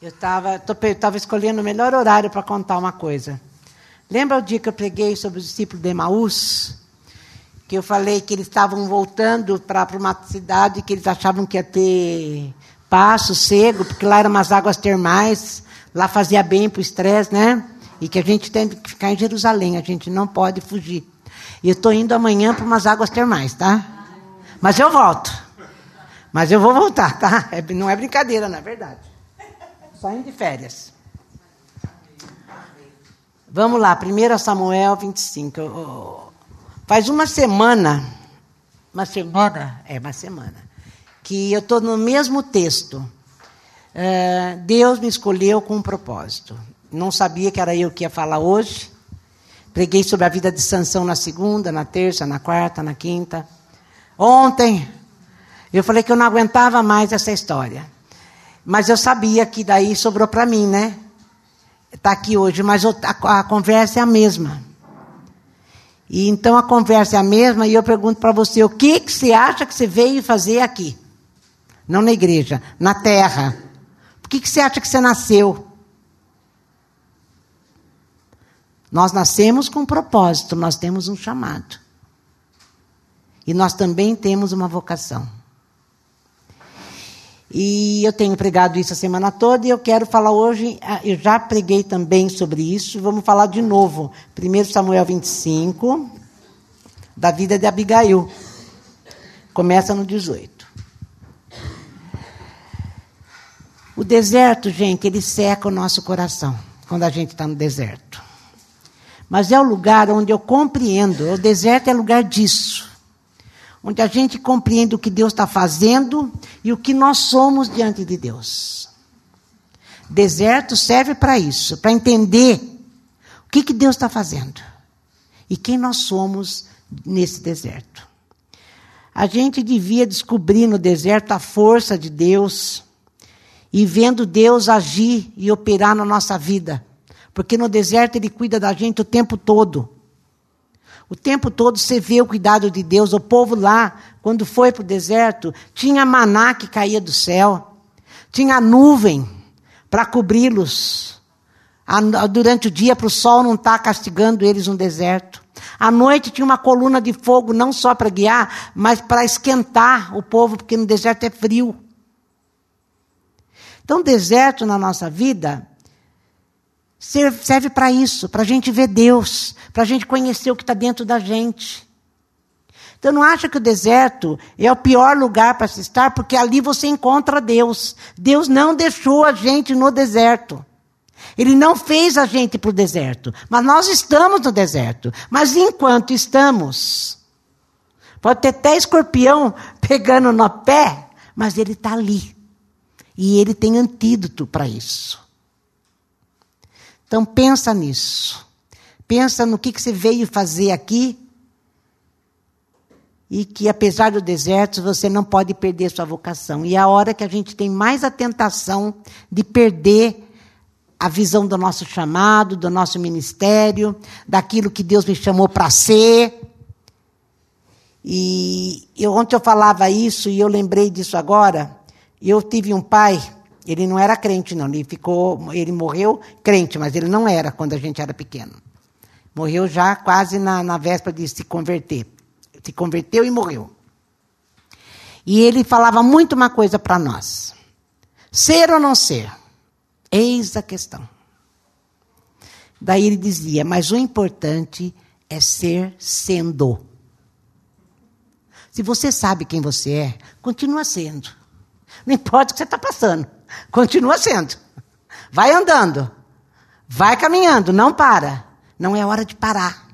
Eu estava tava escolhendo o melhor horário para contar uma coisa. Lembra o dia que eu preguei sobre os discípulos de Emaús? Que eu falei que eles estavam voltando para uma cidade que eles achavam que ia ter paz, sossego, porque lá eram umas águas termais, lá fazia bem para o estresse, né? E que a gente tem que ficar em Jerusalém, a gente não pode fugir. E eu estou indo amanhã para umas águas termais, tá? Mas eu volto. Mas eu vou voltar, tá? É, não é brincadeira, na é verdade. Saindo de férias. Vamos lá, 1 Samuel 25. Faz uma semana, uma semana, é uma semana, que eu estou no mesmo texto. É, Deus me escolheu com um propósito. Não sabia que era eu que ia falar hoje. Preguei sobre a vida de Sansão na segunda, na terça, na quarta, na quinta. Ontem, eu falei que eu não aguentava mais essa história. Mas eu sabia que daí sobrou para mim, né? Está aqui hoje, mas a, conversa é a mesma. E então a conversa é a mesma e eu pergunto para você, o que, que você acha que você veio fazer aqui? Não na igreja, na terra. Por que, que você acha que você nasceu? Nós nascemos com um propósito, nós temos um chamado. E nós também temos uma vocação. E eu tenho pregado isso a semana toda e eu quero falar hoje, ah, eu já preguei também sobre isso, vamos falar de novo. 1 Samuel 25, da vida de Abigail. Começa no 18. O deserto, gente, ele seca o nosso coração quando a gente está no deserto. Mas é o lugar onde eu compreendo, o deserto é lugar disso onde a gente compreende o que Deus está fazendo e o que nós somos diante de Deus. Deserto serve para isso, para entender o que, que Deus está fazendo e quem nós somos nesse deserto. A gente devia descobrir no deserto a força de Deus e vendo Deus agir e operar na nossa vida, porque no deserto Ele cuida da gente o tempo todo. O tempo todo você vê o cuidado de Deus. O povo lá, quando foi para o deserto, tinha maná que caía do céu, tinha nuvem para cobri-los durante o dia, para o sol não estar tá castigando eles no deserto. À noite tinha uma coluna de fogo, não só para guiar, mas para esquentar o povo, porque no deserto é frio. Então, deserto na nossa vida serve para isso, para a gente ver Deus, para a gente conhecer o que está dentro da gente. Então não acha que o deserto é o pior lugar para se estar, porque ali você encontra Deus. Deus não deixou a gente no deserto. Ele não fez a gente para o deserto. Mas nós estamos no deserto. Mas enquanto estamos, pode ter até escorpião pegando no pé, mas ele está ali. E ele tem antídoto para isso. Então pensa nisso. Pensa no que, que você veio fazer aqui. E que apesar do deserto, você não pode perder sua vocação. E é a hora que a gente tem mais a tentação de perder a visão do nosso chamado, do nosso ministério, daquilo que Deus me chamou para ser. E eu, ontem eu falava isso e eu lembrei disso agora. Eu tive um pai ele não era crente, não. Ele ficou, ele morreu crente, mas ele não era quando a gente era pequeno. Morreu já quase na, na véspera de se converter. Se converteu e morreu. E ele falava muito uma coisa para nós: ser ou não ser? Eis a questão. Daí ele dizia: mas o importante é ser sendo. Se você sabe quem você é, continua sendo. Não importa o que você está passando. Continua sendo. Vai andando. Vai caminhando, não para. Não é hora de parar.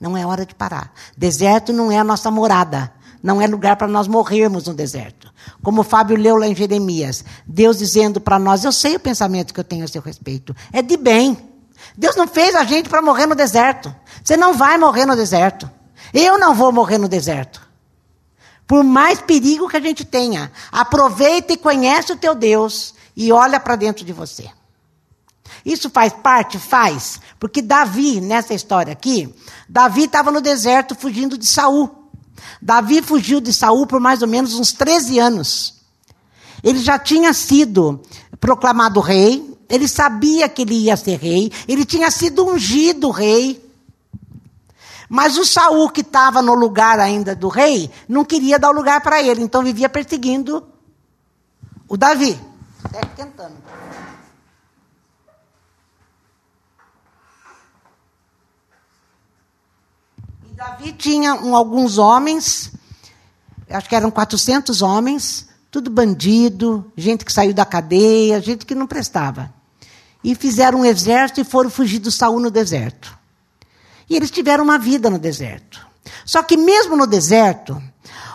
Não é hora de parar. Deserto não é a nossa morada. Não é lugar para nós morrermos no deserto. Como o Fábio leu lá em Jeremias. Deus dizendo para nós: Eu sei o pensamento que eu tenho a seu respeito. É de bem. Deus não fez a gente para morrer no deserto. Você não vai morrer no deserto. Eu não vou morrer no deserto. Por mais perigo que a gente tenha, aproveita e conhece o teu Deus e olha para dentro de você. Isso faz parte? Faz. Porque Davi, nessa história aqui, Davi estava no deserto fugindo de Saul. Davi fugiu de Saul por mais ou menos uns 13 anos. Ele já tinha sido proclamado rei, ele sabia que ele ia ser rei, ele tinha sido ungido rei. Mas o Saul, que estava no lugar ainda do rei, não queria dar o lugar para ele, então vivia perseguindo o Davi. Até tentando. E Davi tinha um, alguns homens, acho que eram 400 homens, tudo bandido, gente que saiu da cadeia, gente que não prestava. E fizeram um exército e foram fugir do Saul no deserto. E eles tiveram uma vida no deserto. Só que mesmo no deserto,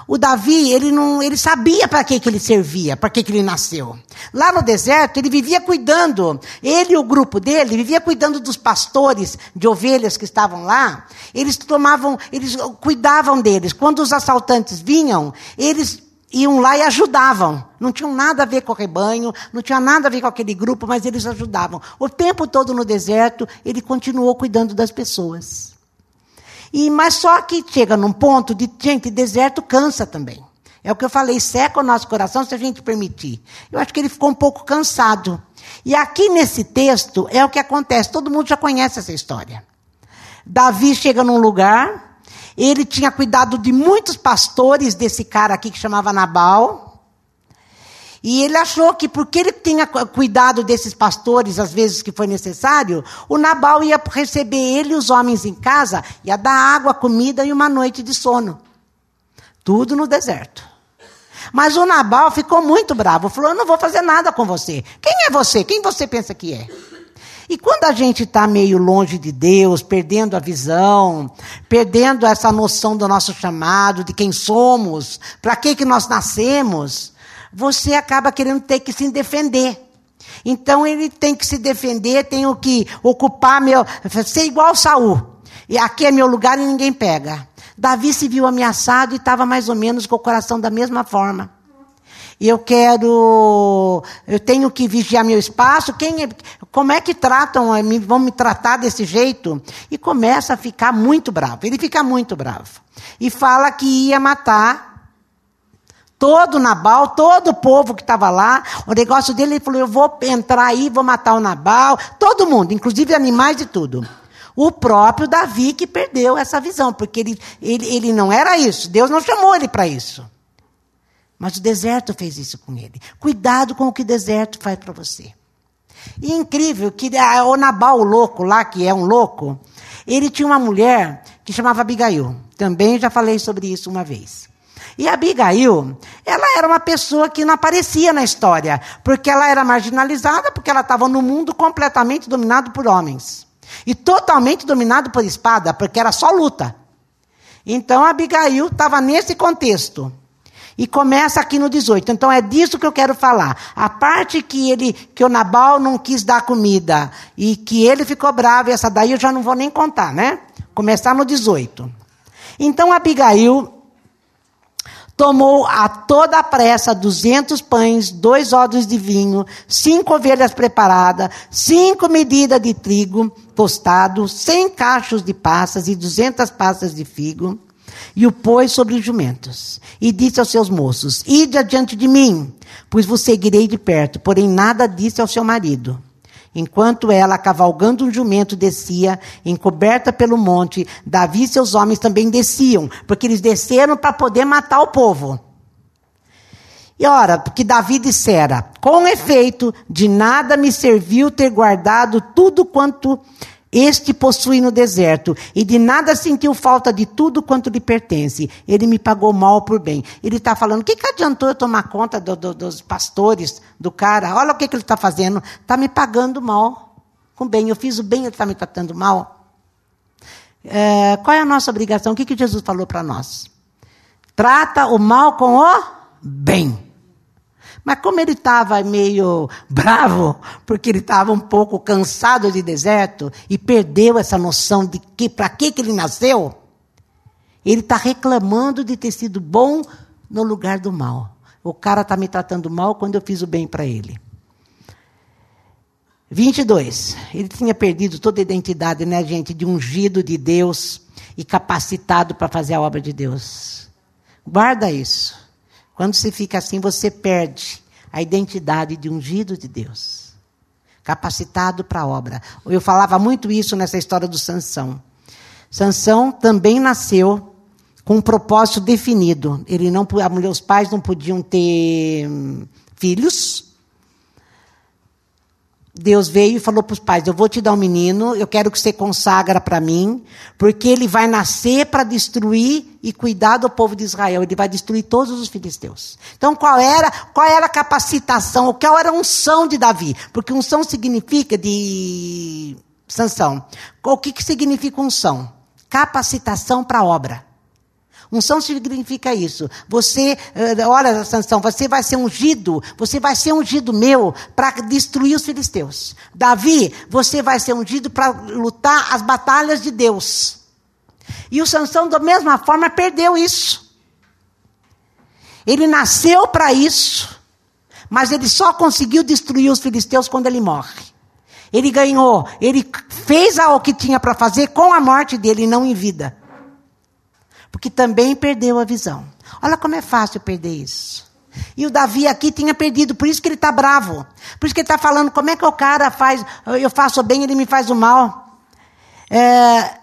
o Davi, ele não, ele sabia para que, que ele servia, para que, que ele nasceu. Lá no deserto, ele vivia cuidando, ele e o grupo dele, vivia cuidando dos pastores de ovelhas que estavam lá. Eles tomavam, eles cuidavam deles. Quando os assaltantes vinham, eles iam lá e ajudavam. Não tinham nada a ver com o rebanho, não tinha nada a ver com aquele grupo, mas eles ajudavam. O tempo todo no deserto, ele continuou cuidando das pessoas. E mas só que chega num ponto de gente, deserto cansa também. É o que eu falei, seca o nosso coração se a gente permitir. Eu acho que ele ficou um pouco cansado. E aqui nesse texto é o que acontece, todo mundo já conhece essa história. Davi chega num lugar, ele tinha cuidado de muitos pastores desse cara aqui que chamava Nabal. E ele achou que porque ele tinha cuidado desses pastores, às vezes que foi necessário, o Nabal ia receber ele e os homens em casa, ia dar água, comida e uma noite de sono. Tudo no deserto. Mas o Nabal ficou muito bravo, falou: Eu não vou fazer nada com você. Quem é você? Quem você pensa que é? E quando a gente está meio longe de Deus, perdendo a visão, perdendo essa noção do nosso chamado, de quem somos, para que, que nós nascemos, você acaba querendo ter que se defender. Então ele tem que se defender, tenho que ocupar meu. ser igual Saul. E aqui é meu lugar e ninguém pega. Davi se viu ameaçado e estava mais ou menos com o coração da mesma forma eu quero, eu tenho que vigiar meu espaço, quem é, como é que tratam, vão me tratar desse jeito? E começa a ficar muito bravo. Ele fica muito bravo. E fala que ia matar todo Nabal, todo o povo que estava lá. O negócio dele, ele falou: eu vou entrar aí, vou matar o Nabal, todo mundo, inclusive animais e tudo. O próprio Davi que perdeu essa visão, porque ele, ele, ele não era isso. Deus não chamou ele para isso. Mas o deserto fez isso com ele. Cuidado com o que o deserto faz para você. E é incrível que o Nabal, o louco lá, que é um louco, ele tinha uma mulher que chamava Abigail. Também já falei sobre isso uma vez. E Abigail, ela era uma pessoa que não aparecia na história, porque ela era marginalizada, porque ela estava no mundo completamente dominado por homens. E totalmente dominado por espada, porque era só luta. Então Abigail estava nesse contexto. E começa aqui no 18. Então é disso que eu quero falar. A parte que ele, que o Nabal não quis dar comida e que ele ficou bravo, essa daí eu já não vou nem contar, né? Começar no 18. Então Abigail tomou a toda a pressa duzentos pães, dois odres de vinho, cinco ovelhas preparadas, cinco medidas de trigo tostado, cem cachos de passas e duzentas passas de figo e o pôs sobre os jumentos. E disse aos seus moços: Ide adiante de mim, pois vos seguirei de perto. Porém, nada disse ao seu marido. Enquanto ela, cavalgando um jumento, descia, encoberta pelo monte, Davi e seus homens também desciam, porque eles desceram para poder matar o povo. E ora, porque Davi dissera: Com efeito, de nada me serviu ter guardado tudo quanto este possui no deserto, e de nada sentiu falta de tudo quanto lhe pertence. Ele me pagou mal por bem. Ele está falando: o que, que adiantou eu tomar conta do, do, dos pastores, do cara? Olha o que, que ele está fazendo. Está me pagando mal com bem. Eu fiz o bem, ele está me tratando mal. É, qual é a nossa obrigação? O que, que Jesus falou para nós? Trata o mal com o bem. Mas como ele estava meio bravo, porque ele estava um pouco cansado de deserto e perdeu essa noção de que para que, que ele nasceu, ele está reclamando de ter sido bom no lugar do mal. O cara está me tratando mal quando eu fiz o bem para ele. 22. Ele tinha perdido toda a identidade, né, gente, de ungido de Deus e capacitado para fazer a obra de Deus. Guarda isso. Quando você fica assim, você perde a identidade de ungido de Deus. Capacitado para a obra. Eu falava muito isso nessa história do Sansão. Sansão também nasceu com um propósito definido. Ele não, os pais não podiam ter hum, filhos. Deus veio e falou para os pais: Eu vou te dar um menino, eu quero que você consagra para mim, porque ele vai nascer para destruir e cuidar do povo de Israel. Ele vai destruir todos os filisteus. Então, qual era, qual era a capacitação, qual era a unção de Davi? Porque unção significa de sanção. O que, que significa unção? Capacitação para obra. Unção significa isso. Você, eh, olha, Sansão, você vai ser ungido, você vai ser ungido meu para destruir os filisteus. Davi, você vai ser ungido para lutar as batalhas de Deus. E o Sansão, da mesma forma, perdeu isso. Ele nasceu para isso, mas ele só conseguiu destruir os filisteus quando ele morre. Ele ganhou, ele fez o que tinha para fazer com a morte dele, não em vida. Porque também perdeu a visão. Olha como é fácil perder isso. E o Davi aqui tinha perdido, por isso que ele está bravo. Por isso que ele está falando, como é que o cara faz, eu faço bem, ele me faz o mal. É,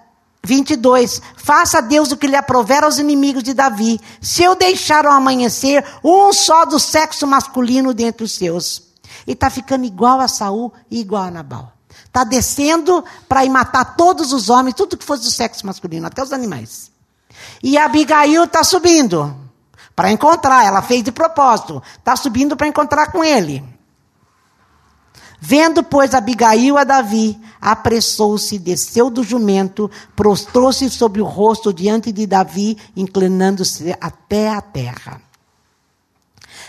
22. Faça Deus o que lhe aprover aos inimigos de Davi. Se eu deixar ao amanhecer um só do sexo masculino dentre os seus. E está ficando igual a Saul e igual a Nabal. Está descendo para ir matar todos os homens, tudo que fosse do sexo masculino, até os animais. E Abigail está subindo para encontrar. Ela fez de propósito. Está subindo para encontrar com ele. Vendo, pois, Abigail a Davi, apressou-se, desceu do jumento, prostrou-se sobre o rosto diante de Davi, inclinando-se até a terra.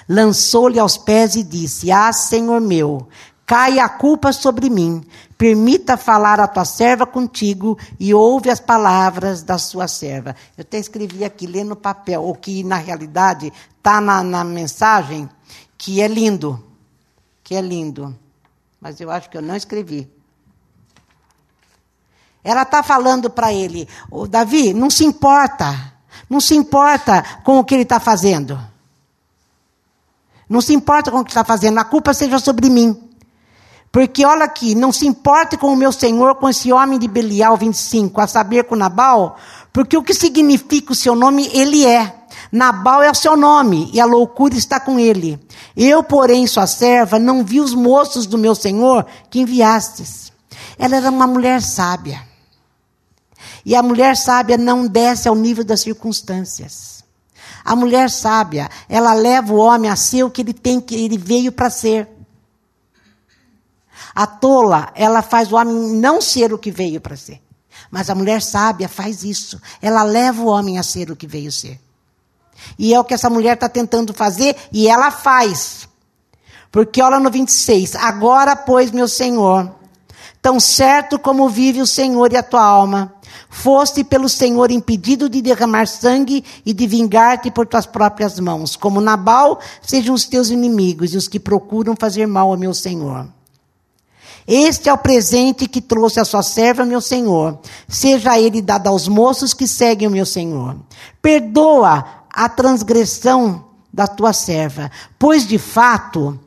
Lançou-lhe aos pés e disse: Ah, Senhor meu, cai a culpa sobre mim. Permita falar a tua serva contigo e ouve as palavras da sua serva. Eu até escrevi aqui, lê no papel, o que na realidade está na, na mensagem, que é lindo. Que é lindo. Mas eu acho que eu não escrevi. Ela está falando para ele, Davi, não se importa. Não se importa com o que ele está fazendo. Não se importa com o que está fazendo. A culpa seja sobre mim. Porque olha aqui, não se importe com o meu senhor, com esse homem de Belial 25, a saber com Nabal, porque o que significa o seu nome, ele é. Nabal é o seu nome, e a loucura está com ele. Eu, porém, sua serva, não vi os moços do meu senhor que enviastes. Ela era uma mulher sábia. E a mulher sábia não desce ao nível das circunstâncias. A mulher sábia, ela leva o homem a ser o que ele tem, que ele veio para ser. A tola, ela faz o homem não ser o que veio para ser. Mas a mulher sábia faz isso. Ela leva o homem a ser o que veio ser. E é o que essa mulher está tentando fazer e ela faz. Porque olha no 26. Agora, pois, meu Senhor, tão certo como vive o Senhor e a tua alma, foste pelo Senhor impedido de derramar sangue e de vingar-te por tuas próprias mãos. Como Nabal, sejam os teus inimigos e os que procuram fazer mal ao meu Senhor. Este é o presente que trouxe a sua serva, meu senhor. Seja ele dado aos moços que seguem o meu senhor. Perdoa a transgressão da tua serva, pois de fato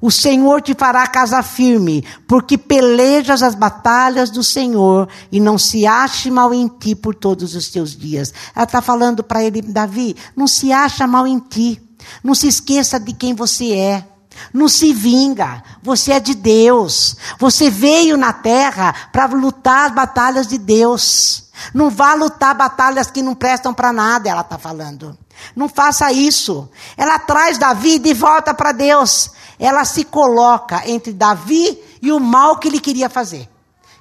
o Senhor te fará casa firme, porque pelejas as batalhas do Senhor e não se ache mal em ti por todos os teus dias. Ela está falando para ele, Davi, não se acha mal em ti. Não se esqueça de quem você é. Não se vinga, você é de Deus. Você veio na terra para lutar as batalhas de Deus. Não vá lutar batalhas que não prestam para nada, ela está falando. Não faça isso. Ela traz Davi de volta para Deus. Ela se coloca entre Davi e o mal que ele queria fazer.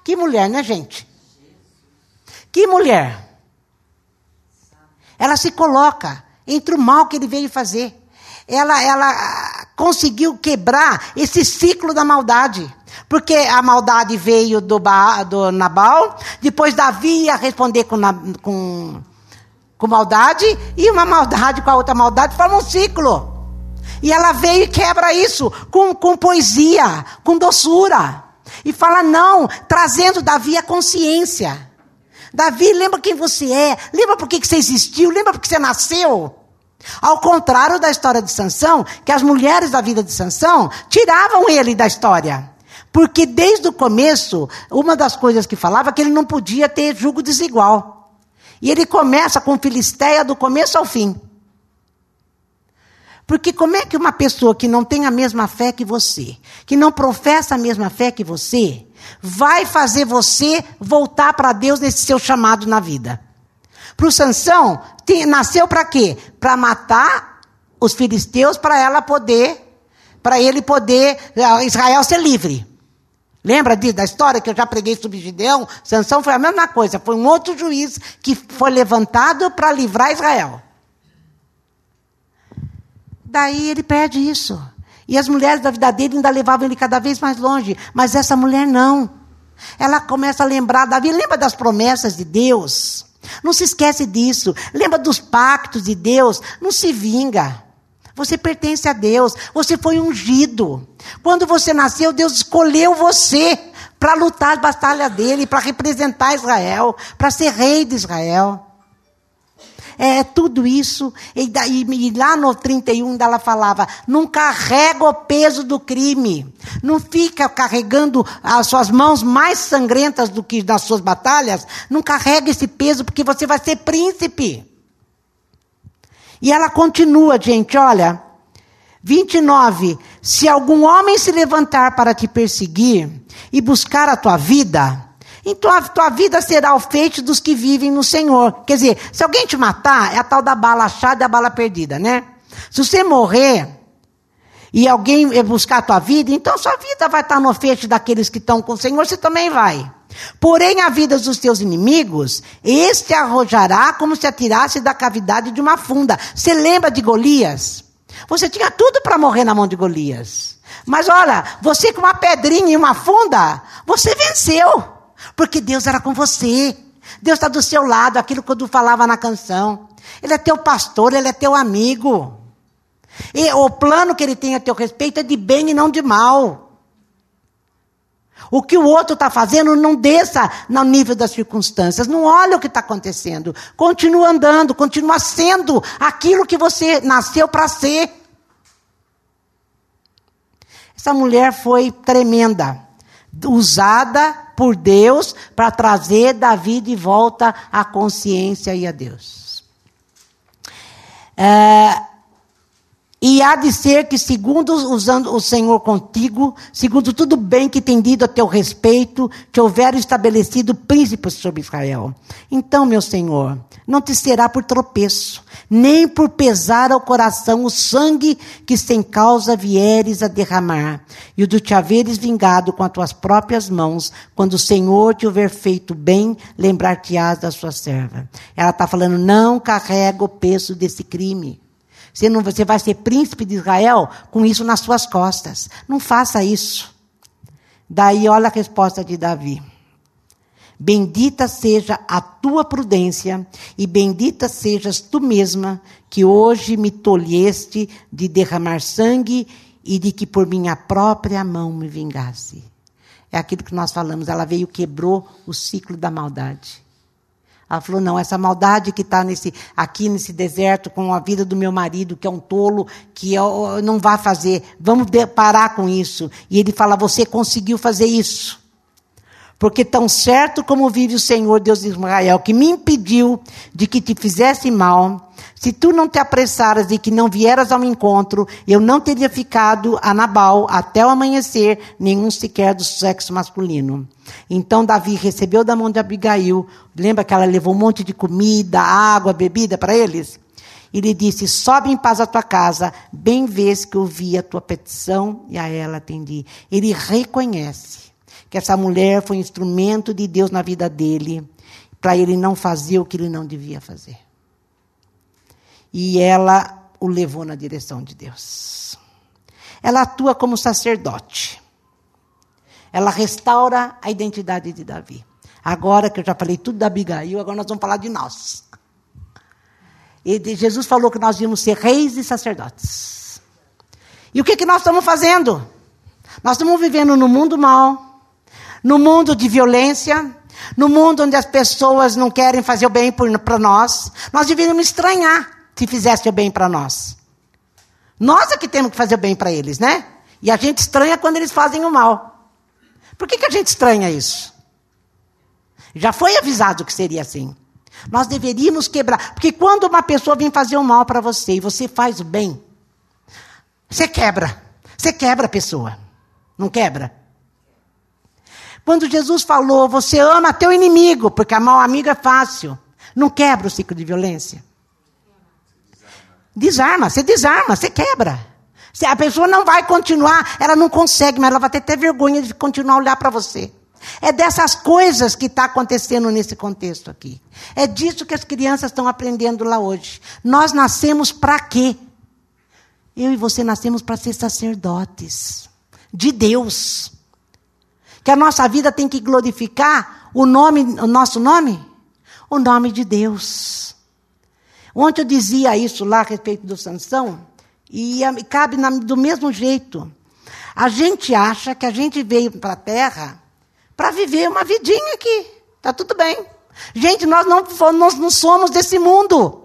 Que mulher, né, gente? Que mulher. Ela se coloca entre o mal que ele veio fazer ela, ela ah, conseguiu quebrar esse ciclo da maldade. Porque a maldade veio do, ba, do Nabal, depois Davi ia responder com, com, com maldade, e uma maldade com a outra maldade forma um ciclo. E ela veio e quebra isso com, com poesia, com doçura. E fala, não, trazendo Davi a consciência. Davi, lembra quem você é, lembra por que você existiu, lembra por que você nasceu. Ao contrário da história de Sansão, que as mulheres da vida de Sansão tiravam ele da história. Porque desde o começo, uma das coisas que falava é que ele não podia ter julgo desigual. E ele começa com Filisteia do começo ao fim. Porque como é que uma pessoa que não tem a mesma fé que você, que não professa a mesma fé que você, vai fazer você voltar para Deus nesse seu chamado na vida? Para o Sansão, nasceu para quê? Para matar os filisteus, para ela poder, para ele poder, eh, Israel ser livre. Lembra da história que eu já preguei sobre Gideão? Sansão foi a mesma coisa, foi um outro juiz que foi levantado para livrar Israel. Daí ele perde isso. E as mulheres da vida dele ainda levavam ele cada vez mais longe. Mas essa mulher não. Ela começa a lembrar, Davi lembra das promessas de Deus. Não se esquece disso. Lembra dos pactos de Deus. Não se vinga. Você pertence a Deus. Você foi ungido. Quando você nasceu, Deus escolheu você para lutar a batalha dele, para representar Israel, para ser rei de Israel. É, é tudo isso. E, e, e lá no 31 ela falava: não carrega o peso do crime. Não fica carregando as suas mãos mais sangrentas do que nas suas batalhas. Não carrega esse peso, porque você vai ser príncipe. E ela continua, gente, olha. 29. Se algum homem se levantar para te perseguir e buscar a tua vida, então a tua vida será o feito dos que vivem no Senhor. Quer dizer, se alguém te matar, é a tal da bala achada e a bala perdida, né? Se você morrer e alguém buscar a tua vida, então sua vida vai estar no feito daqueles que estão com o Senhor, você também vai. Porém, a vida dos teus inimigos, este arrojará como se atirasse da cavidade de uma funda. Você lembra de Golias? Você tinha tudo para morrer na mão de Golias. Mas olha, você com uma pedrinha e uma funda, você venceu. Porque Deus era com você. Deus está do seu lado, aquilo que eu falava na canção. Ele é teu pastor, ele é teu amigo. E o plano que ele tem a teu respeito é de bem e não de mal. O que o outro está fazendo não desça no nível das circunstâncias. Não olha o que está acontecendo. Continua andando, continua sendo aquilo que você nasceu para ser. Essa mulher foi tremenda, usada por Deus para trazer Davi de volta à consciência e a Deus. É, e há de ser que, segundo usando o Senhor contigo, segundo tudo bem que tem dito a teu respeito, te houver estabelecido príncipes sobre Israel. Então, meu Senhor, não te será por tropeço, nem por pesar ao coração o sangue que sem causa vieres a derramar, e o de te haveres vingado com as tuas próprias mãos, quando o Senhor te houver feito bem, lembrar-te-ás da sua serva. Ela está falando, não carrega o peso desse crime. Você, não, você vai ser príncipe de Israel com isso nas suas costas. Não faça isso. Daí, olha a resposta de Davi. Bendita seja a tua prudência, e bendita sejas tu mesma, que hoje me tolheste de derramar sangue e de que por minha própria mão me vingasse. É aquilo que nós falamos, ela veio quebrou o ciclo da maldade. Ela falou: não, essa maldade que está nesse, aqui nesse deserto com a vida do meu marido, que é um tolo, que eu, não vai fazer, vamos parar com isso. E ele fala: você conseguiu fazer isso. Porque tão certo como vive o Senhor Deus de Israel, que me impediu de que te fizesse mal, se tu não te apressaras e que não vieras ao encontro, eu não teria ficado a Nabal até o amanhecer, nenhum sequer do sexo masculino. Então Davi recebeu da mão de Abigail, lembra que ela levou um monte de comida, água, bebida para eles? E lhe disse: Sobe em paz à tua casa, bem vês que ouvi a tua petição e a ela atendi. Ele reconhece que essa mulher foi instrumento de Deus na vida dele, para ele não fazer o que ele não devia fazer. E ela o levou na direção de Deus. Ela atua como sacerdote. Ela restaura a identidade de Davi. Agora que eu já falei tudo da Abigail, agora nós vamos falar de nós. E Jesus falou que nós íamos ser reis e sacerdotes. E o que, que nós estamos fazendo? Nós estamos vivendo no mundo mal, no mundo de violência, no mundo onde as pessoas não querem fazer o bem para nós, nós deveríamos estranhar. se fizesse o bem para nós. Nós é que temos que fazer o bem para eles, né? E a gente estranha quando eles fazem o mal. Por que, que a gente estranha isso? Já foi avisado que seria assim. Nós deveríamos quebrar. Porque quando uma pessoa vem fazer o mal para você e você faz o bem, você quebra. Você quebra a pessoa. Não quebra? Quando Jesus falou, você ama teu inimigo, porque amar o amigo é fácil. Não quebra o ciclo de violência. Desarma, você desarma, você quebra. Se a pessoa não vai continuar, ela não consegue, mas ela vai ter até vergonha de continuar a olhar para você. É dessas coisas que está acontecendo nesse contexto aqui. É disso que as crianças estão aprendendo lá hoje. Nós nascemos para quê? Eu e você nascemos para ser sacerdotes de Deus. Que a nossa vida tem que glorificar o nome, o nosso nome, o nome de Deus. Ontem eu dizia isso lá a respeito do Sansão e cabe do mesmo jeito. A gente acha que a gente veio para a Terra para viver uma vidinha aqui. Tá tudo bem. Gente, nós não, nós não somos desse mundo.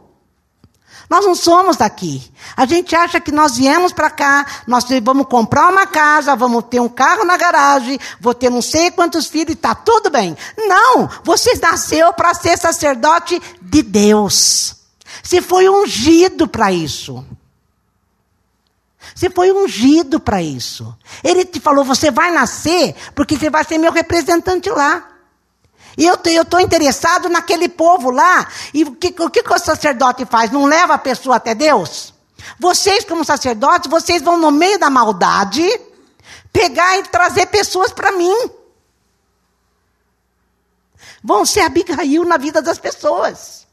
Nós não somos daqui. A gente acha que nós viemos para cá, nós vamos comprar uma casa, vamos ter um carro na garagem, vou ter não sei quantos filhos e está tudo bem. Não! Você nasceu para ser sacerdote de Deus. Você foi ungido para isso. Você foi ungido para isso. Ele te falou: você vai nascer porque você vai ser meu representante lá. E eu estou interessado naquele povo lá. E o que, o que o sacerdote faz? Não leva a pessoa até Deus? Vocês, como sacerdotes, vocês vão no meio da maldade pegar e trazer pessoas para mim. Vão ser Abigail na vida das pessoas.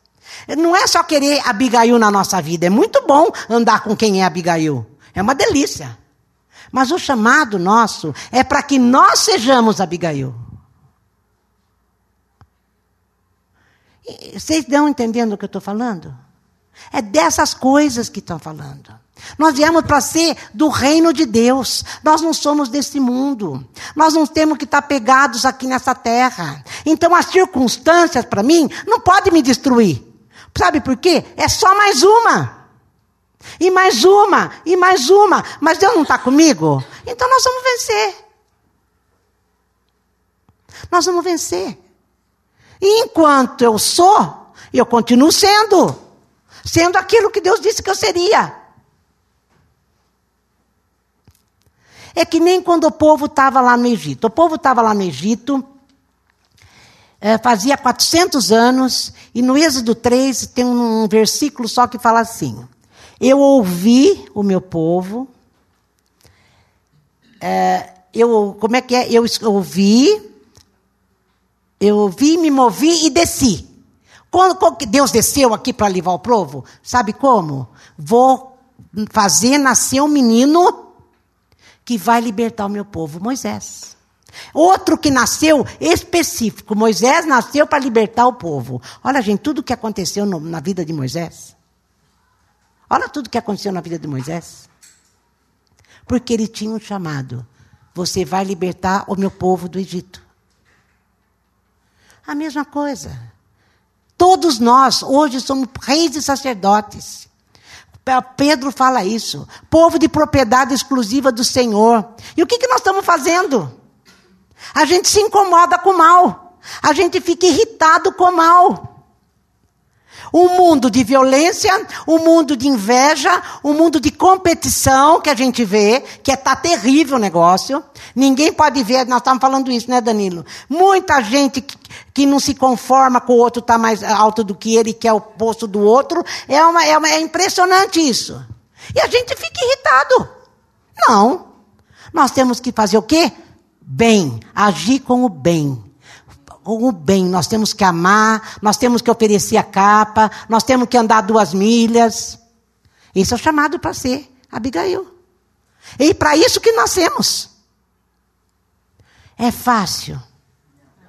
Não é só querer Abigail na nossa vida. É muito bom andar com quem é Abigail. É uma delícia. Mas o chamado nosso é para que nós sejamos Abigail. Vocês estão entendendo o que eu estou falando? É dessas coisas que estão falando. Nós viemos para ser do reino de Deus. Nós não somos desse mundo. Nós não temos que estar pegados aqui nessa terra. Então as circunstâncias para mim não podem me destruir. Sabe por quê? É só mais uma. E mais uma, e mais uma. Mas Deus não está comigo? Então nós vamos vencer. Nós vamos vencer. Enquanto eu sou, eu continuo sendo. Sendo aquilo que Deus disse que eu seria. É que nem quando o povo estava lá no Egito. O povo estava lá no Egito, é, fazia 400 anos, e no Êxodo 3 tem um versículo só que fala assim: Eu ouvi o meu povo, é, eu, como é que é? Eu ouvi, eu ouvi, me movi e desci. Quando, Deus desceu aqui para livrar o povo, sabe como? Vou fazer nascer um menino que vai libertar o meu povo, Moisés. Outro que nasceu específico, Moisés nasceu para libertar o povo. Olha, gente, tudo que aconteceu no, na vida de Moisés. Olha tudo que aconteceu na vida de Moisés. Porque ele tinha um chamado. Você vai libertar o meu povo do Egito. A mesma coisa. Todos nós, hoje, somos reis e sacerdotes. Pedro fala isso. Povo de propriedade exclusiva do Senhor. E o que, que nós estamos fazendo? A gente se incomoda com o mal. A gente fica irritado com o mal. Um mundo de violência, um mundo de inveja, um mundo de competição que a gente vê, que está é, terrível o negócio. Ninguém pode ver, nós estamos falando isso, né, Danilo? Muita gente que, que não se conforma com o outro estar tá mais alto do que ele, que é o posto do outro. É, uma, é, uma, é impressionante isso. E a gente fica irritado. Não. Nós temos que fazer o quê? Bem, agir com o bem com o bem. Nós temos que amar, nós temos que oferecer a capa, nós temos que andar duas milhas. Esse é o chamado para ser Abigail. E para isso que nascemos. É fácil?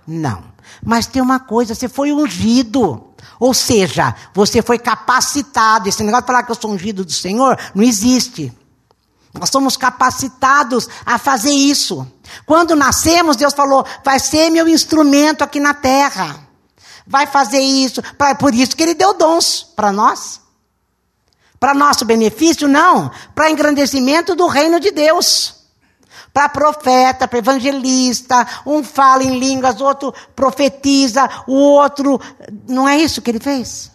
Não. Mas tem uma coisa, você foi ungido. Ou seja, você foi capacitado. Esse negócio de falar que eu sou ungido do Senhor não existe. Nós somos capacitados a fazer isso. Quando nascemos, Deus falou: vai ser meu instrumento aqui na terra. Vai fazer isso. Por isso que Ele deu dons para nós. Para nosso benefício, não. Para engrandecimento do reino de Deus. Para profeta, para evangelista, um fala em línguas, outro profetiza, o outro. Não é isso que ele fez?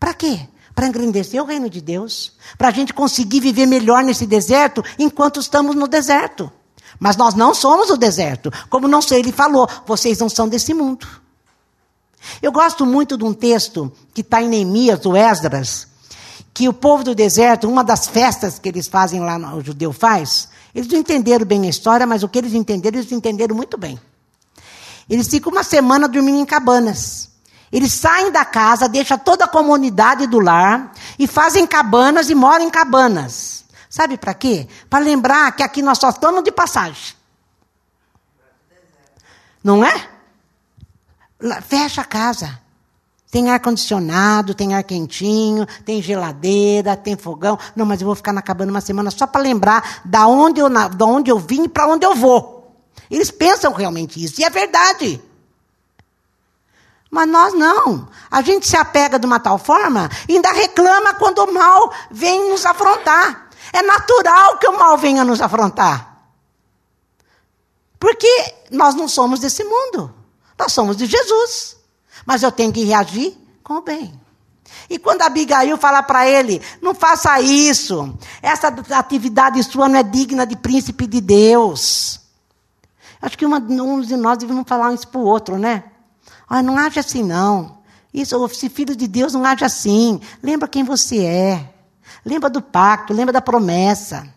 Para quê? Para engrandecer o reino de Deus. Para a gente conseguir viver melhor nesse deserto enquanto estamos no deserto. Mas nós não somos o deserto. Como não sei, ele falou, vocês não são desse mundo. Eu gosto muito de um texto que está em Neemias, o Esdras, que o povo do deserto, uma das festas que eles fazem lá, o judeu faz, eles não entenderam bem a história, mas o que eles entenderam, eles entenderam muito bem. Eles ficam uma semana dormindo em cabanas. Eles saem da casa, deixam toda a comunidade do lar e fazem cabanas e moram em cabanas. Sabe para quê? Para lembrar que aqui nós só estamos de passagem. Não é? Fecha a casa. Tem ar-condicionado, tem ar quentinho, tem geladeira, tem fogão. Não, mas eu vou ficar na cabana uma semana só para lembrar da onde eu, da onde eu vim e para onde eu vou. Eles pensam realmente isso, e é verdade. Mas nós não. A gente se apega de uma tal forma e ainda reclama quando o mal vem nos afrontar. É natural que o mal venha nos afrontar. Porque nós não somos desse mundo. Nós somos de Jesus. Mas eu tenho que reagir com o bem. E quando Abigail fala para ele, não faça isso, essa atividade sua não é digna de príncipe de Deus. Acho que uma, um de nós devemos falar isso para o outro, né? Ah, não age assim não. Isso, se filho de Deus não age assim. Lembra quem você é. Lembra do pacto, lembra da promessa.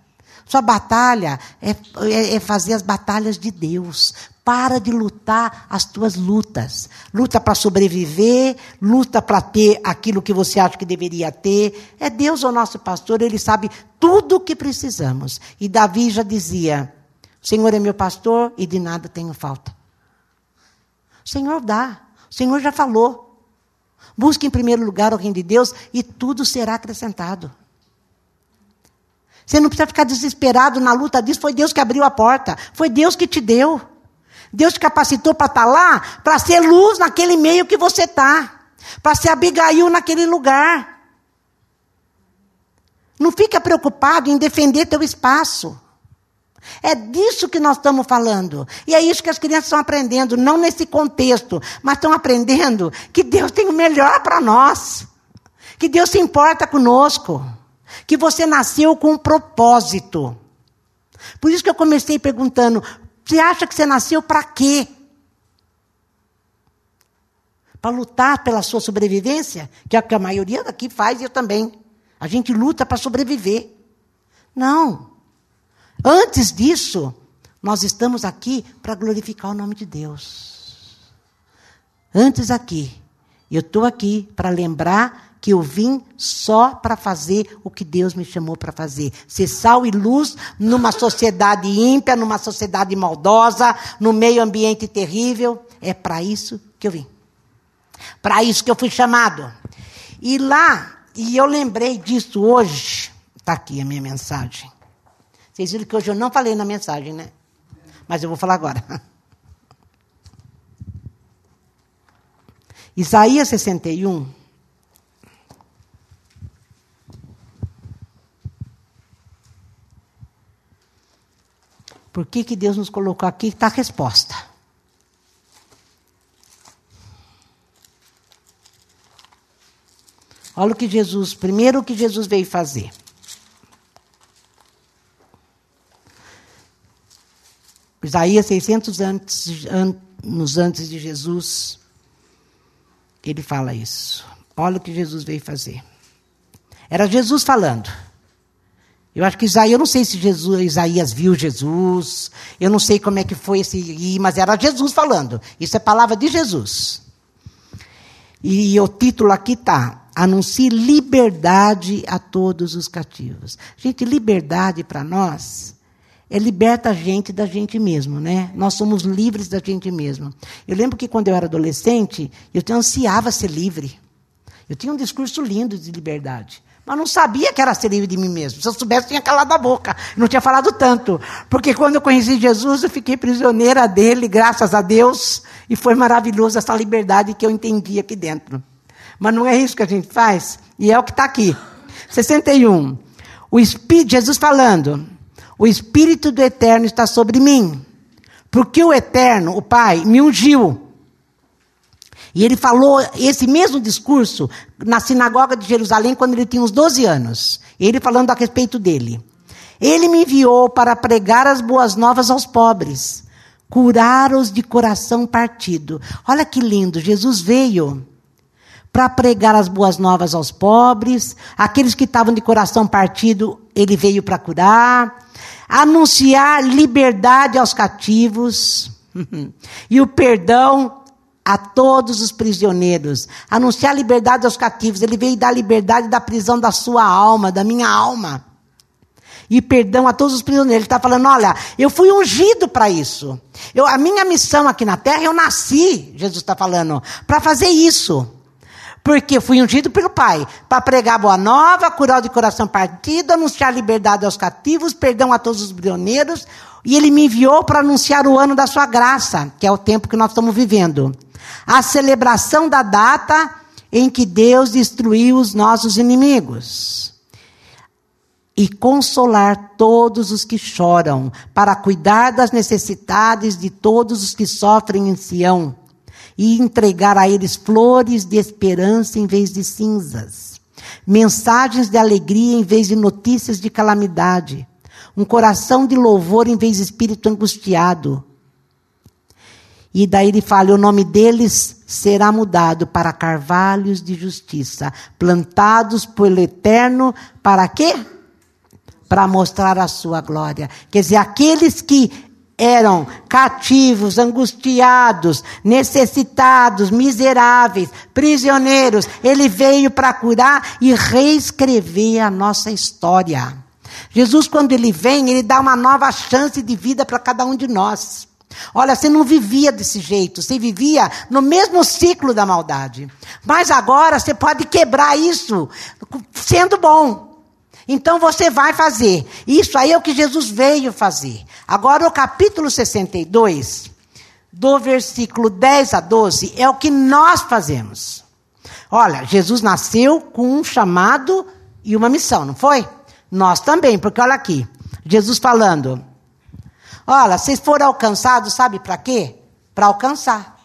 Sua batalha é, é, é, fazer as batalhas de Deus. Para de lutar as tuas lutas. Luta para sobreviver, luta para ter aquilo que você acha que deveria ter. É Deus o nosso pastor, ele sabe tudo o que precisamos. E Davi já dizia: O Senhor é meu pastor e de nada tenho falta. O Senhor dá. O Senhor já falou. Busque em primeiro lugar o reino de Deus e tudo será acrescentado. Você não precisa ficar desesperado na luta disso. Foi Deus que abriu a porta. Foi Deus que te deu. Deus te capacitou para estar lá, para ser luz naquele meio que você está. Para ser Abigail naquele lugar. Não fica preocupado em defender teu espaço. É disso que nós estamos falando. E é isso que as crianças estão aprendendo, não nesse contexto, mas estão aprendendo que Deus tem o melhor para nós. Que Deus se importa conosco que você nasceu com um propósito. Por isso que eu comecei perguntando: você acha que você nasceu para quê? Para lutar pela sua sobrevivência? Que é o que a maioria daqui faz e eu também. A gente luta para sobreviver. Não. Antes disso, nós estamos aqui para glorificar o nome de Deus. Antes aqui, eu estou aqui para lembrar que eu vim só para fazer o que Deus me chamou para fazer. Ser sal e luz numa sociedade ímpia, numa sociedade maldosa, no meio ambiente terrível. É para isso que eu vim. Para isso que eu fui chamado. E lá, e eu lembrei disso hoje, está aqui a minha mensagem. Vocês viram que hoje eu não falei na mensagem, né? Mas eu vou falar agora. Isaías 61 Por que, que Deus nos colocou aqui? Está a resposta. Olha o que Jesus, primeiro o que Jesus veio fazer. Isaías 600 antes, anos antes de Jesus, ele fala isso. Olha o que Jesus veio fazer. Era Jesus falando. Eu acho que Isaías, eu não sei se Jesus, Isaías viu Jesus, eu não sei como é que foi esse, mas era Jesus falando. Isso é palavra de Jesus. E o título aqui está: Anuncie liberdade a todos os cativos. Gente, liberdade para nós é liberta a gente da gente mesmo, né? Nós somos livres da gente mesmo. Eu lembro que quando eu era adolescente, eu ansiava ser livre. Eu tinha um discurso lindo de liberdade. Mas não sabia que era ser livre de mim mesmo. Se eu soubesse, tinha calado a boca. Não tinha falado tanto. Porque quando eu conheci Jesus, eu fiquei prisioneira dele, graças a Deus. E foi maravilhoso essa liberdade que eu entendi aqui dentro. Mas não é isso que a gente faz. E é o que está aqui. 61. O Espírito, Jesus falando, o Espírito do Eterno está sobre mim, porque o Eterno, o Pai, me ungiu. E ele falou esse mesmo discurso na sinagoga de Jerusalém quando ele tinha uns 12 anos. Ele falando a respeito dele. Ele me enviou para pregar as boas novas aos pobres, curar os de coração partido. Olha que lindo, Jesus veio para pregar as boas novas aos pobres, aqueles que estavam de coração partido, ele veio para curar, anunciar liberdade aos cativos e o perdão a todos os prisioneiros, anunciar liberdade aos cativos. Ele veio dar liberdade da prisão da sua alma, da minha alma. E perdão a todos os prisioneiros. Ele está falando: olha, eu fui ungido para isso. Eu, a minha missão aqui na terra, eu nasci, Jesus está falando, para fazer isso. Porque fui ungido pelo Pai para pregar boa nova, curar o de coração partido, anunciar liberdade aos cativos, perdão a todos os brioneiros. E Ele me enviou para anunciar o ano da sua graça, que é o tempo que nós estamos vivendo. A celebração da data em que Deus destruiu os nossos inimigos. E consolar todos os que choram, para cuidar das necessidades de todos os que sofrem em Sião e entregar a eles flores de esperança em vez de cinzas, mensagens de alegria em vez de notícias de calamidade, um coração de louvor em vez de espírito angustiado. E daí ele fala: o nome deles será mudado para carvalhos de justiça, plantados pelo Eterno, para quê? Para mostrar a sua glória. Quer dizer, aqueles que eram cativos, angustiados, necessitados, miseráveis, prisioneiros. Ele veio para curar e reescrever a nossa história. Jesus, quando ele vem, ele dá uma nova chance de vida para cada um de nós. Olha, você não vivia desse jeito, você vivia no mesmo ciclo da maldade. Mas agora você pode quebrar isso sendo bom. Então você vai fazer. Isso aí é o que Jesus veio fazer. Agora, o capítulo 62, do versículo 10 a 12, é o que nós fazemos. Olha, Jesus nasceu com um chamado e uma missão, não foi? Nós também, porque olha aqui, Jesus falando: Olha, vocês foram alcançados, sabe para quê? Para alcançar.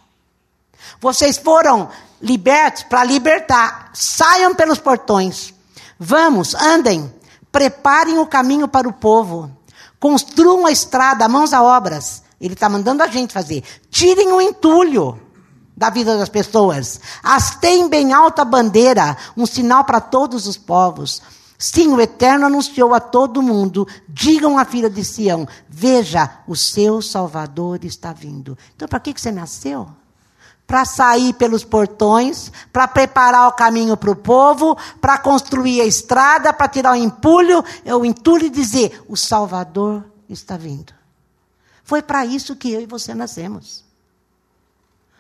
Vocês foram libertos para libertar. Saiam pelos portões. Vamos, andem, preparem o caminho para o povo. Construam a estrada, mãos a obras. Ele está mandando a gente fazer. Tirem o entulho da vida das pessoas. Hasteiem bem alta a bandeira, um sinal para todos os povos. Sim, o Eterno anunciou a todo mundo: digam à filha de Sião: veja, o seu Salvador está vindo. Então, para que, que você nasceu? Para sair pelos portões, para preparar o caminho para o povo, para construir a estrada, para tirar o entulho, o entulho e dizer: o Salvador está vindo. Foi para isso que eu e você nascemos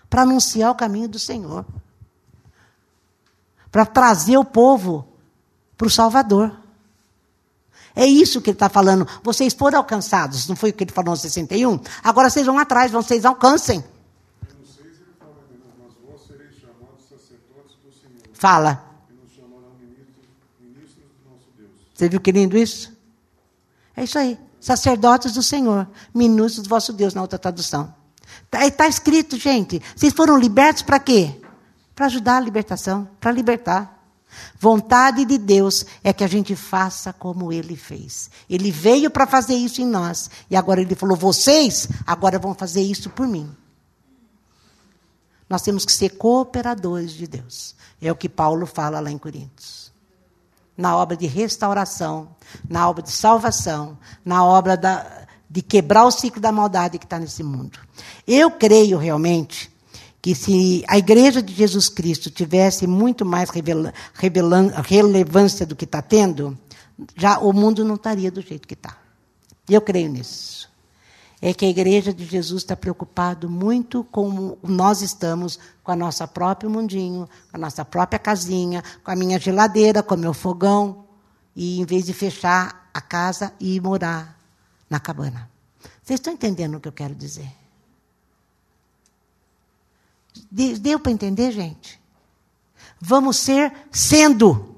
para anunciar o caminho do Senhor, para trazer o povo para o Salvador. É isso que ele está falando. Vocês foram alcançados, não foi o que ele falou no 61? Agora vocês vão atrás, vocês alcancem. Fala. Você viu que lindo isso? É isso aí. Sacerdotes do Senhor, ministros do vosso Deus, na outra tradução. Está tá escrito, gente. Vocês foram libertos para quê? Para ajudar a libertação, para libertar. Vontade de Deus é que a gente faça como ele fez. Ele veio para fazer isso em nós. E agora ele falou: vocês agora vão fazer isso por mim. Nós temos que ser cooperadores de Deus. É o que Paulo fala lá em Coríntios. Na obra de restauração, na obra de salvação, na obra da, de quebrar o ciclo da maldade que está nesse mundo. Eu creio realmente que se a igreja de Jesus Cristo tivesse muito mais revela, relevância do que está tendo, já o mundo não estaria do jeito que está. Eu creio nisso é que a igreja de Jesus está preocupado muito com nós estamos com a nossa próprio mundinho, com a nossa própria casinha, com a minha geladeira, com o meu fogão, e em vez de fechar a casa e morar na cabana. Vocês estão entendendo o que eu quero dizer? Deu para entender, gente? Vamos ser sendo.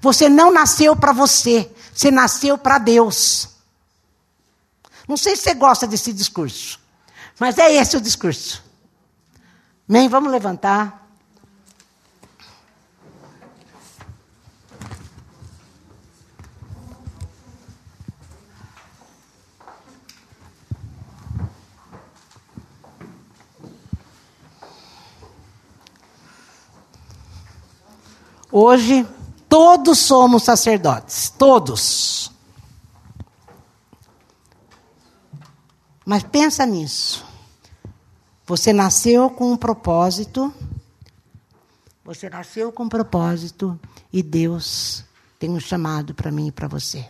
Você não nasceu para você, você nasceu para Deus. Não sei se você gosta desse discurso, mas é esse o discurso. Amém? Vamos levantar. Hoje, todos somos sacerdotes, todos. Mas pensa nisso. Você nasceu com um propósito. Você nasceu com um propósito e Deus tem um chamado para mim e para você.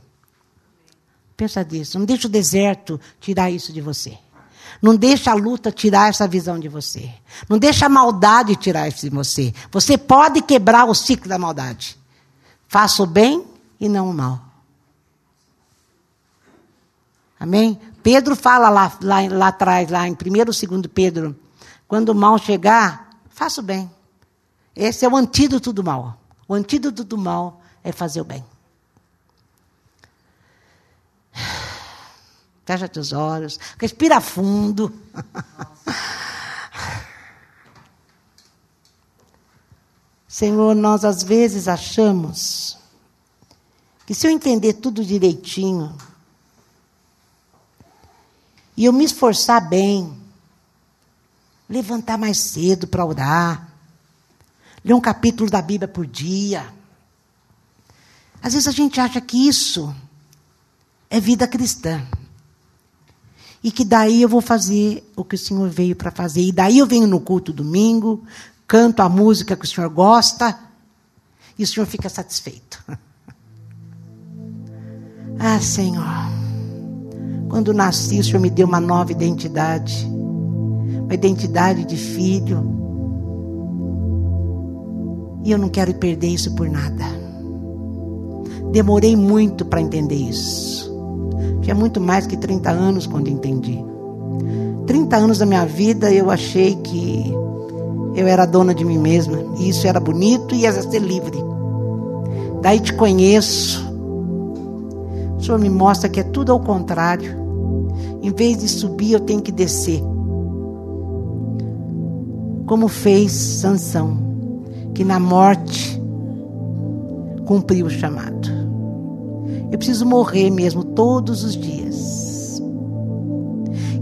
Pensa nisso. Não deixe o deserto tirar isso de você. Não deixa a luta tirar essa visão de você. Não deixa a maldade tirar isso de você. Você pode quebrar o ciclo da maldade. Faça o bem e não o mal. Amém? Pedro fala lá, lá, lá atrás, lá em 1 ou 2 Pedro, quando o mal chegar, faça o bem. Esse é o antídoto do mal. O antídoto do mal é fazer o bem. Fecha teus olhos, respira fundo. Senhor, nós às vezes achamos que se eu entender tudo direitinho, e eu me esforçar bem, levantar mais cedo para orar, ler um capítulo da Bíblia por dia. Às vezes a gente acha que isso é vida cristã e que daí eu vou fazer o que o Senhor veio para fazer. E daí eu venho no culto domingo, canto a música que o Senhor gosta, e o Senhor fica satisfeito. ah, Senhor, quando nasci, o Senhor me deu uma nova identidade, uma identidade de filho. E eu não quero perder isso por nada. Demorei muito para entender isso. Tinha muito mais que 30 anos quando entendi. 30 anos da minha vida eu achei que eu era dona de mim mesma. E isso era bonito e ia ser livre. Daí te conheço. Senhor me mostra que é tudo ao contrário. Em vez de subir, eu tenho que descer. Como fez Sansão, que na morte cumpriu o chamado. Eu preciso morrer mesmo todos os dias.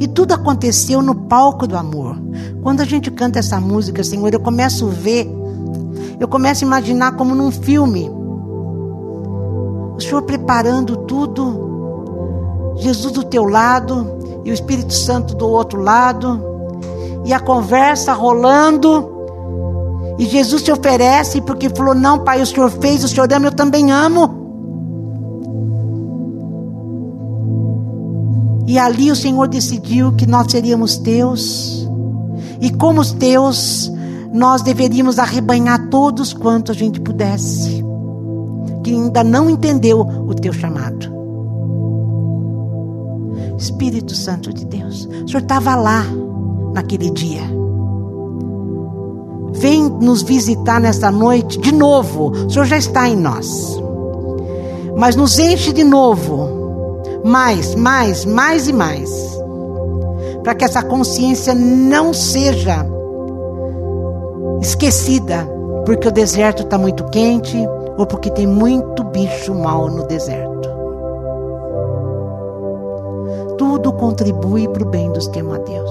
E tudo aconteceu no palco do amor. Quando a gente canta essa música, Senhor, eu começo a ver, eu começo a imaginar como num filme. O Senhor preparando tudo, Jesus do teu lado e o Espírito Santo do outro lado, e a conversa rolando. E Jesus se oferece porque falou: Não, Pai, o Senhor fez, o Senhor ama, eu também amo. E ali o Senhor decidiu que nós seríamos teus. E como os teus, nós deveríamos arrebanhar todos quanto a gente pudesse. Que ainda não entendeu o teu chamado. Espírito Santo de Deus, o Senhor estava lá naquele dia. Vem nos visitar nesta noite de novo. O Senhor já está em nós. Mas nos enche de novo mais, mais, mais e mais. Para que essa consciência não seja esquecida, porque o deserto está muito quente ou porque tem muito bicho mal no deserto. Tudo contribui para o bem dos que amam a Deus.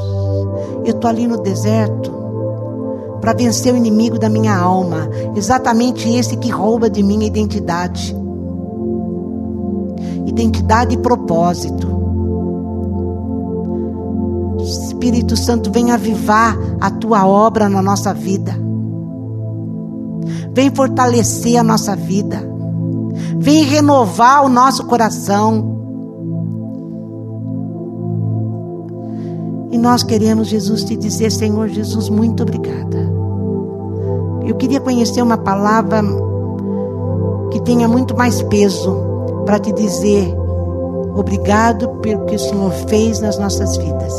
Eu estou ali no deserto para vencer o inimigo da minha alma, exatamente esse que rouba de mim a identidade identidade e propósito. Espírito Santo, vem avivar a tua obra na nossa vida. Vem fortalecer a nossa vida. Vem renovar o nosso coração. E nós queremos, Jesus, te dizer, Senhor Jesus, muito obrigada. Eu queria conhecer uma palavra que tenha muito mais peso para te dizer obrigado pelo que o Senhor fez nas nossas vidas.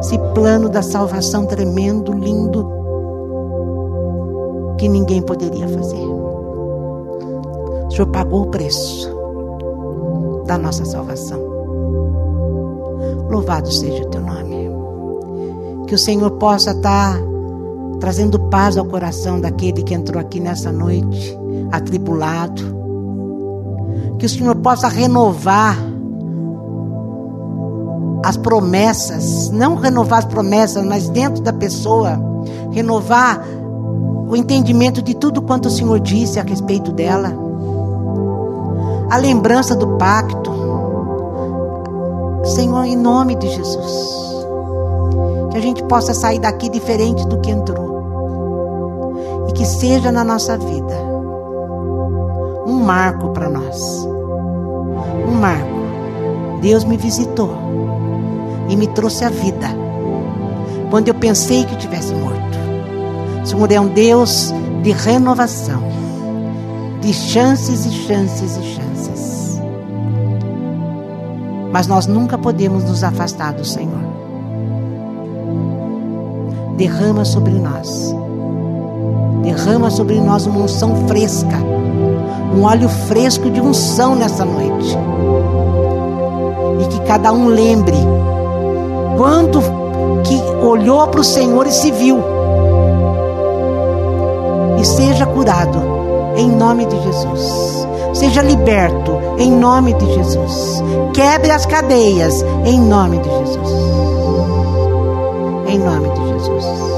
Esse plano da salvação tremendo, lindo, que ninguém poderia fazer. O Senhor pagou o preço da nossa salvação. Louvado seja o teu nome. Que o Senhor possa estar trazendo paz ao coração daquele que entrou aqui nessa noite, atribulado. Que o Senhor possa renovar as promessas, não renovar as promessas, mas dentro da pessoa, renovar o entendimento de tudo quanto o Senhor disse a respeito dela, a lembrança do pacto. Senhor, em nome de Jesus, que a gente possa sair daqui diferente do que entrou, e que seja na nossa vida um marco para nós. Um marco. Deus me visitou e me trouxe a vida quando eu pensei que eu tivesse morto. O Senhor é um Deus de renovação, de chances e chances e chances. Mas nós nunca podemos nos afastar do Senhor. Derrama sobre nós, derrama sobre nós uma unção fresca, um óleo fresco de unção nessa noite. E que cada um lembre quando que olhou para o Senhor e se viu. Seja curado em nome de Jesus. Seja liberto em nome de Jesus. Quebre as cadeias em nome de Jesus. Em nome de Jesus.